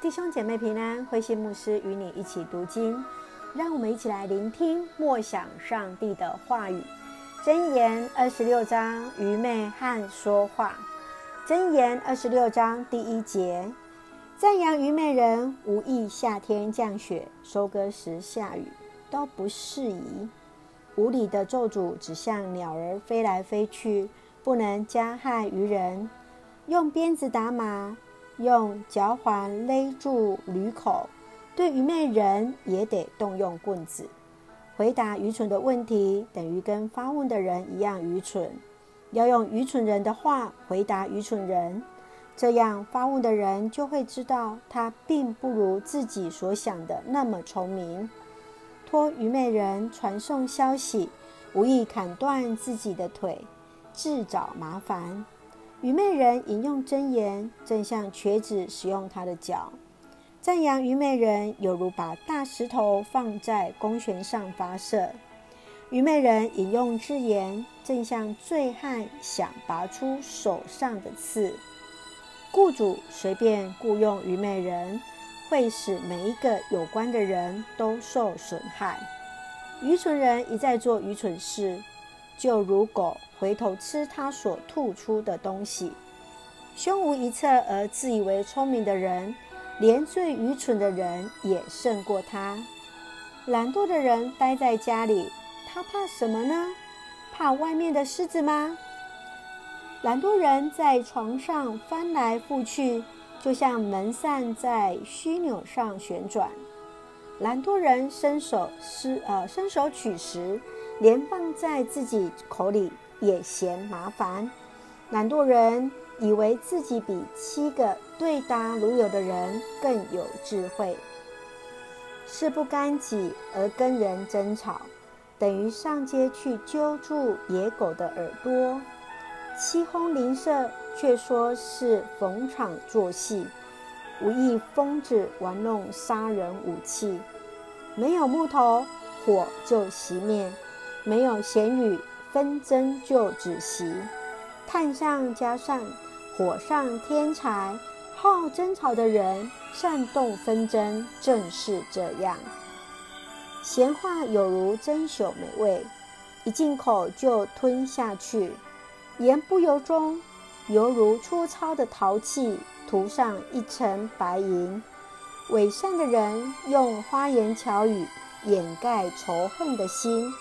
弟兄姐妹平安，灰心牧师与你一起读经，让我们一起来聆听默想上帝的话语。箴言二十六章，愚昧和说话。箴言二十六章第一节，赞扬愚昧人，无意夏天降雪，收割时下雨，都不适宜。无理的咒诅只像鸟儿飞来飞去，不能加害于人。用鞭子打马。用脚环勒住驴口，对愚昧人也得动用棍子。回答愚蠢的问题，等于跟发问的人一样愚蠢。要用愚蠢人的话回答愚蠢人，这样发问的人就会知道他并不如自己所想的那么聪明。托愚昧人传送消息，无意砍断自己的腿，自找麻烦。愚昧人引用真言，正像瘸子使用他的脚。赞扬愚昧人，犹如把大石头放在弓弦上发射。愚昧人引用自言，正像醉汉想拔出手上的刺。雇主随便雇用愚昧人，会使每一个有关的人都受损害。愚蠢人一再做愚蠢事，就如狗。回头吃它所吐出的东西，胸无一策而自以为聪明的人，连最愚蠢的人也胜过他。懒惰的人待在家里，他怕什么呢？怕外面的狮子吗？懒惰人在床上翻来覆去，就像门扇在枢纽上旋转。懒惰人伸手施呃伸手取食，连放在自己口里。也嫌麻烦，懒惰人以为自己比七个对答如流的人更有智慧。事不干己而跟人争吵，等于上街去揪住野狗的耳朵。欺哄邻舍，却说是逢场作戏，无意疯子玩弄杀人武器。没有木头，火就熄灭；没有闲语。纷争就止息，炭上加上火上添柴，好争吵的人煽动纷争，正是这样。闲话有如珍馐美味，一进口就吞下去；言不由衷，犹如粗糙的陶器涂上一层白银。伪善的人用花言巧语掩盖仇恨的心。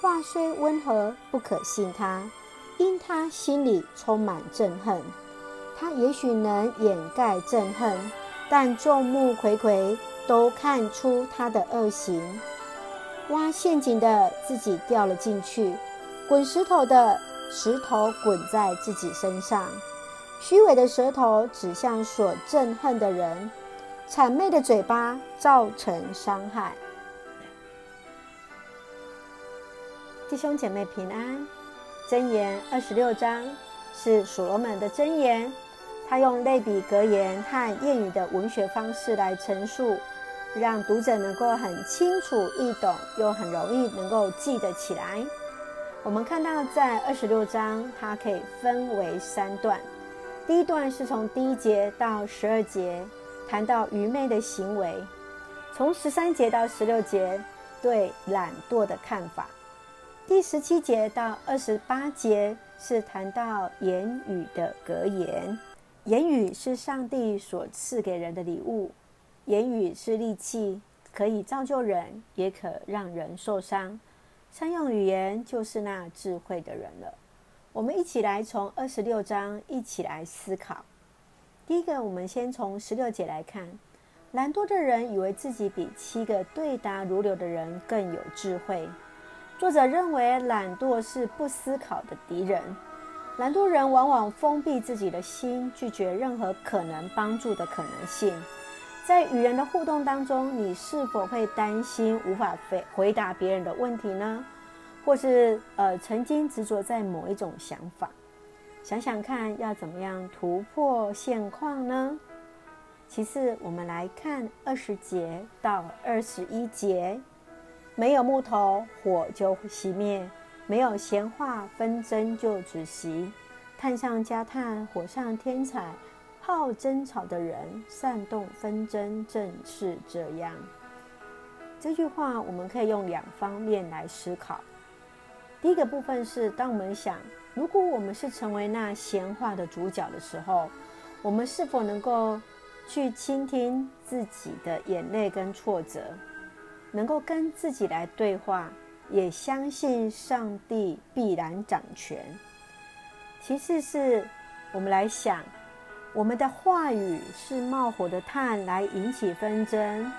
话虽温和，不可信他，因他心里充满憎恨。他也许能掩盖憎恨，但众目睽睽都看出他的恶行。挖陷阱的自己掉了进去，滚石头的石头滚在自己身上。虚伪的舌头指向所憎恨的人，谄媚的嘴巴造成伤害。弟兄姐妹平安，箴言二十六章是所罗门的箴言，他用类比格言和谚语的文学方式来陈述，让读者能够很清楚易懂，又很容易能够记得起来。我们看到在二十六章，它可以分为三段，第一段是从第一节到十二节，谈到愚昧的行为；从十三节到十六节，对懒惰的看法。第十七节到二十八节是谈到言语的格言。言语是上帝所赐给人的礼物，言语是利器，可以造就人，也可让人受伤。善用语言就是那智慧的人了。我们一起来从二十六章一起来思考。第一个，我们先从十六节来看，懒惰的人以为自己比七个对答如流的人更有智慧。作者认为，懒惰是不思考的敌人。懒惰人往往封闭自己的心，拒绝任何可能帮助的可能性。在与人的互动当中，你是否会担心无法回回答别人的问题呢？或是呃，曾经执着在某一种想法？想想看，要怎么样突破现况呢？其次，我们来看二十节到二十一节。没有木头，火就熄灭；没有闲话，纷争就止息。炭上加炭，火上添柴，好争吵的人，煽动纷争，正是这样。这句话我们可以用两方面来思考。第一个部分是，当我们想，如果我们是成为那闲话的主角的时候，我们是否能够去倾听自己的眼泪跟挫折，能够跟自己来对话，也相信上帝必然掌权。其次是我们来想。我们的话语是冒火的炭来引起纷争，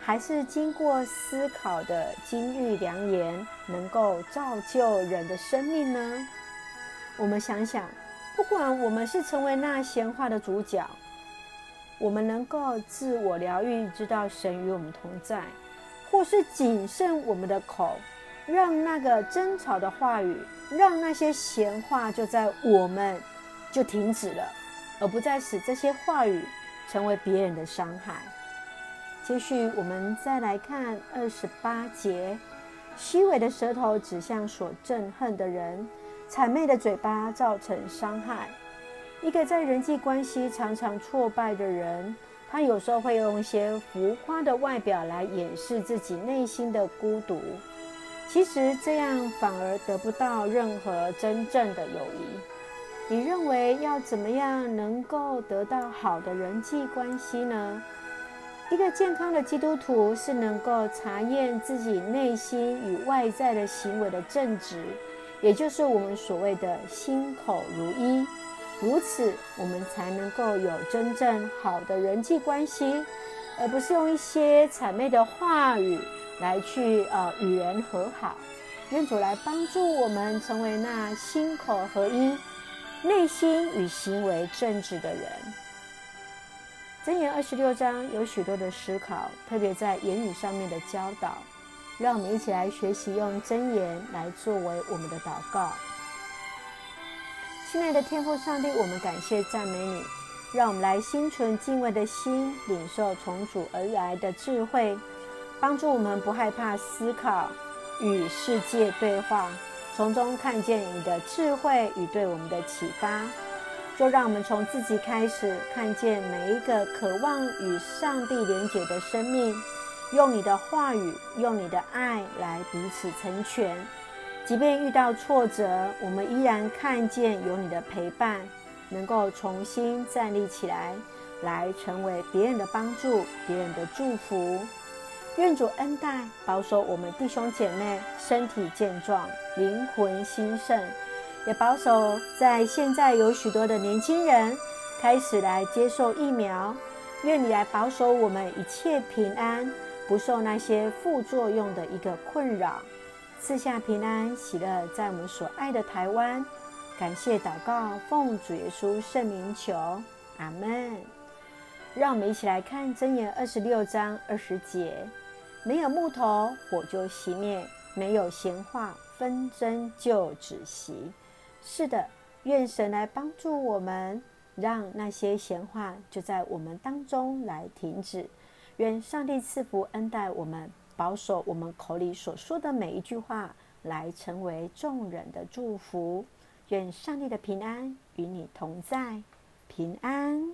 还是经过思考的金玉良言能够造就人的生命呢？我们想想，不管我们是成为那闲话的主角，我们能够自我疗愈，知道神与我们同在，或是谨慎我们的口，让那个争吵的话语，让那些闲话就在我们就停止了。而不再使这些话语成为别人的伤害。接续，我们再来看二十八节：虚伪的舌头指向所憎恨的人，谄媚的嘴巴造成伤害。一个在人际关系常常挫败的人，他有时候会用一些浮夸的外表来掩饰自己内心的孤独。其实这样反而得不到任何真正的友谊。你认为要怎么样能够得到好的人际关系呢？一个健康的基督徒是能够查验自己内心与外在的行为的正直，也就是我们所谓的心口如一。如此，我们才能够有真正好的人际关系，而不是用一些谄媚的话语来去呃与人和好。愿主来帮助我们成为那心口合一。内心与行为正直的人，箴言二十六章有许多的思考，特别在言语上面的教导，让我们一起来学习用箴言来作为我们的祷告。亲爱的天父上帝，我们感谢赞美你，让我们来心存敬畏的心，领受从主而来的智慧，帮助我们不害怕思考，与世界对话。从中看见你的智慧与对我们的启发，就让我们从自己开始，看见每一个渴望与上帝连结的生命，用你的话语，用你的爱来彼此成全。即便遇到挫折，我们依然看见有你的陪伴，能够重新站立起来，来成为别人的帮助，别人的祝福。愿主恩待，保守我们弟兄姐妹身体健壮，灵魂兴盛，也保守在现在有许多的年轻人开始来接受疫苗。愿你来保守我们一切平安，不受那些副作用的一个困扰，赐下平安喜乐，在我们所爱的台湾。感谢祷告，奉主耶稣圣名求，阿门。让我们一起来看箴言二十六章二十节。没有木头，火就熄灭；没有闲话，纷争就止息。是的，愿神来帮助我们，让那些闲话就在我们当中来停止。愿上帝赐福恩待我们，保守我们口里所说的每一句话，来成为众人的祝福。愿上帝的平安与你同在，平安。